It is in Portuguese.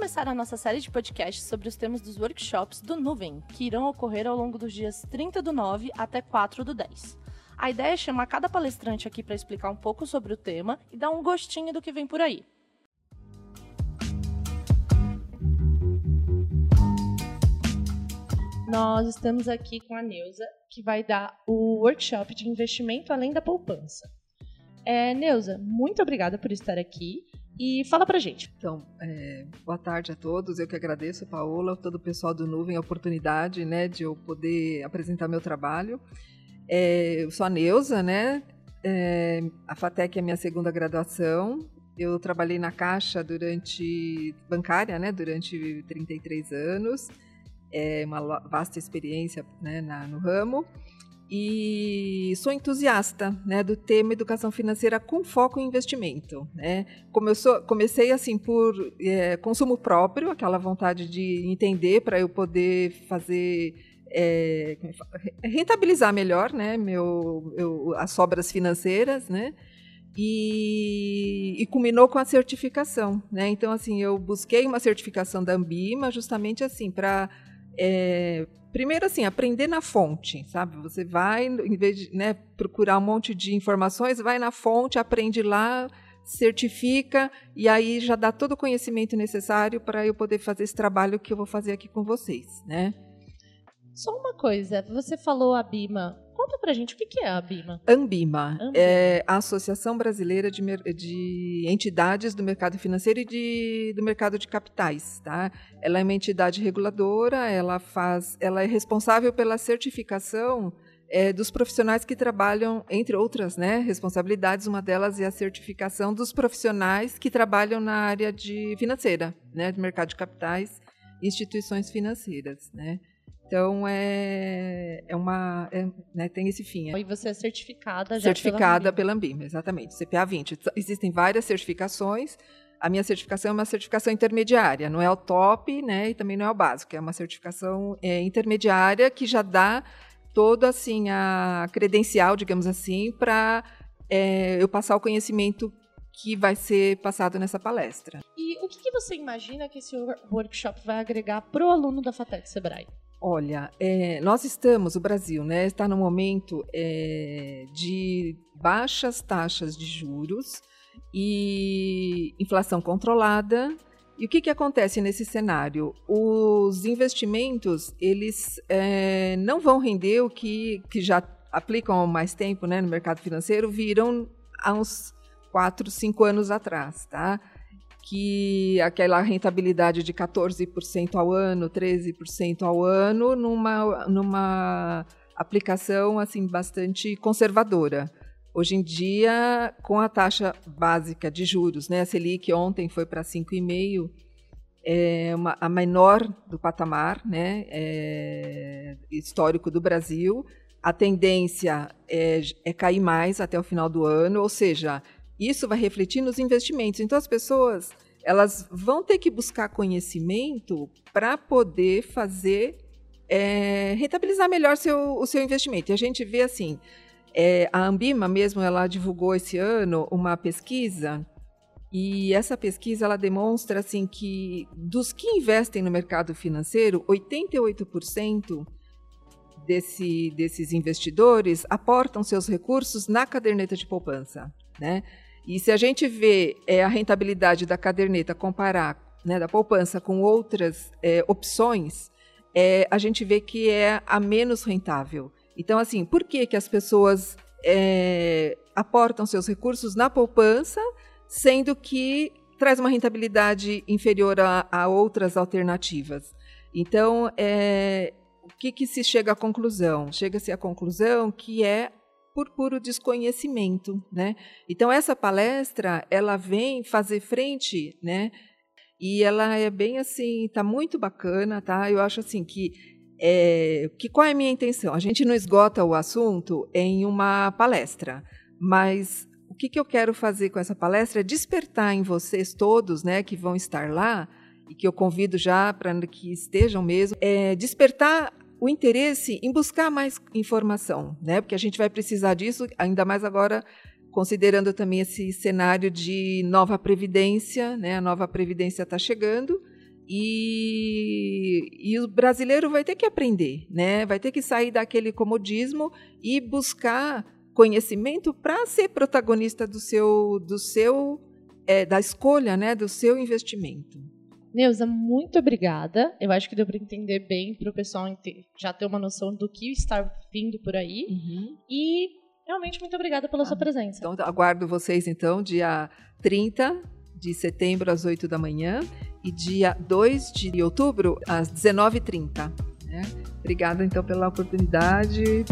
começar a nossa série de podcasts sobre os temas dos workshops do Nuvem, que irão ocorrer ao longo dos dias 30 do 9 até 4 do 10. A ideia é chamar cada palestrante aqui para explicar um pouco sobre o tema e dar um gostinho do que vem por aí. Nós estamos aqui com a Neuza, que vai dar o workshop de investimento além da poupança. É, Neuza, muito obrigada por estar aqui e fala pra gente. Então, é, boa tarde a todos. Eu que agradeço, Paola, todo o pessoal do Nuvem, a oportunidade né, de eu poder apresentar meu trabalho. É, eu sou a Neuza, né? É, a FATEC é minha segunda graduação. Eu trabalhei na Caixa durante bancária, né, durante 33 anos. É uma vasta experiência né, na, no ramo e sou entusiasta né, do tema educação financeira com foco em investimento. Né? Começou, comecei assim por é, consumo próprio, aquela vontade de entender para eu poder fazer é, rentabilizar melhor né, meu, eu, as sobras financeiras, né? E, e, culminou com a certificação, né? Então, assim, eu busquei uma certificação da Ambima justamente assim para é, primeiro assim, aprender na fonte, sabe? Você vai, em vez de né, procurar um monte de informações, vai na fonte, aprende lá, certifica e aí já dá todo o conhecimento necessário para eu poder fazer esse trabalho que eu vou fazer aqui com vocês, né? Só uma coisa, você falou a Bima. Conta pra gente o que é a Bima. Ambima, Ambima. é a Associação Brasileira de, de, Entidades do Mercado Financeiro e de, do Mercado de Capitais. Tá? Ela é uma entidade reguladora, ela, faz, ela é responsável pela certificação é, dos profissionais que trabalham, entre outras né, responsabilidades, uma delas é a certificação dos profissionais que trabalham na área de financeira, né, do mercado de capitais, instituições financeiras. Né? Então é, é uma é, né, tem esse fim. É. E você é certificada já certificada pela Ambima, pela Ambima exatamente. CPA 20. Existem várias certificações. A minha certificação é uma certificação intermediária, não é o top, né, e também não é o básico. É uma certificação é, intermediária que já dá todo assim a credencial, digamos assim, para é, eu passar o conhecimento que vai ser passado nessa palestra. E o que, que você imagina que esse workshop vai agregar para o aluno da FATEC Sebrae? Olha, é, nós estamos, o Brasil, né, está no momento é, de baixas taxas de juros e inflação controlada. E o que, que acontece nesse cenário? Os investimentos eles é, não vão render o que, que já aplicam há mais tempo né, no mercado financeiro, viram há uns 4, 5 anos atrás. Tá? Que aquela rentabilidade de 14% ao ano, 13% ao ano, numa, numa aplicação assim bastante conservadora. Hoje em dia, com a taxa básica de juros, né, a Selic ontem foi para 5,5%, é uma, a menor do patamar né, é, histórico do Brasil. A tendência é, é cair mais até o final do ano, ou seja, isso vai refletir nos investimentos. Então, as pessoas elas vão ter que buscar conhecimento para poder fazer é, rentabilizar melhor seu, o seu investimento. E a gente vê assim, é, a Ambima mesmo, ela divulgou esse ano uma pesquisa e essa pesquisa ela demonstra assim que dos que investem no mercado financeiro, 88% desse, desses investidores aportam seus recursos na caderneta de poupança, né? E se a gente vê é, a rentabilidade da caderneta comparar né, da poupança com outras é, opções, é, a gente vê que é a menos rentável. Então, assim, por que, que as pessoas é, aportam seus recursos na poupança, sendo que traz uma rentabilidade inferior a, a outras alternativas? Então, é, o que, que se chega à conclusão? Chega-se à conclusão que é por puro desconhecimento, né? Então essa palestra ela vem fazer frente, né? E ela é bem assim, tá muito bacana, tá? Eu acho assim que é, que qual é a minha intenção? A gente não esgota o assunto em uma palestra, mas o que, que eu quero fazer com essa palestra é despertar em vocês todos, né, que vão estar lá e que eu convido já para que estejam mesmo, é, despertar o interesse em buscar mais informação, né? Porque a gente vai precisar disso, ainda mais agora considerando também esse cenário de nova previdência, né? A nova previdência está chegando E, e, o brasileiro vai ter que aprender, né? Vai ter que sair daquele comodismo e buscar conhecimento para ser protagonista do seu, do seu, é, da escolha, né? Do seu investimento. Neuza, muito obrigada. Eu acho que deu para entender bem, para o pessoal já ter uma noção do que está vindo por aí. Uhum. E realmente muito obrigada pela ah, sua presença. Então, aguardo vocês, então, dia 30 de setembro, às 8 da manhã, e dia 2 de outubro, às 19h30. Né? Obrigada, então, pela oportunidade.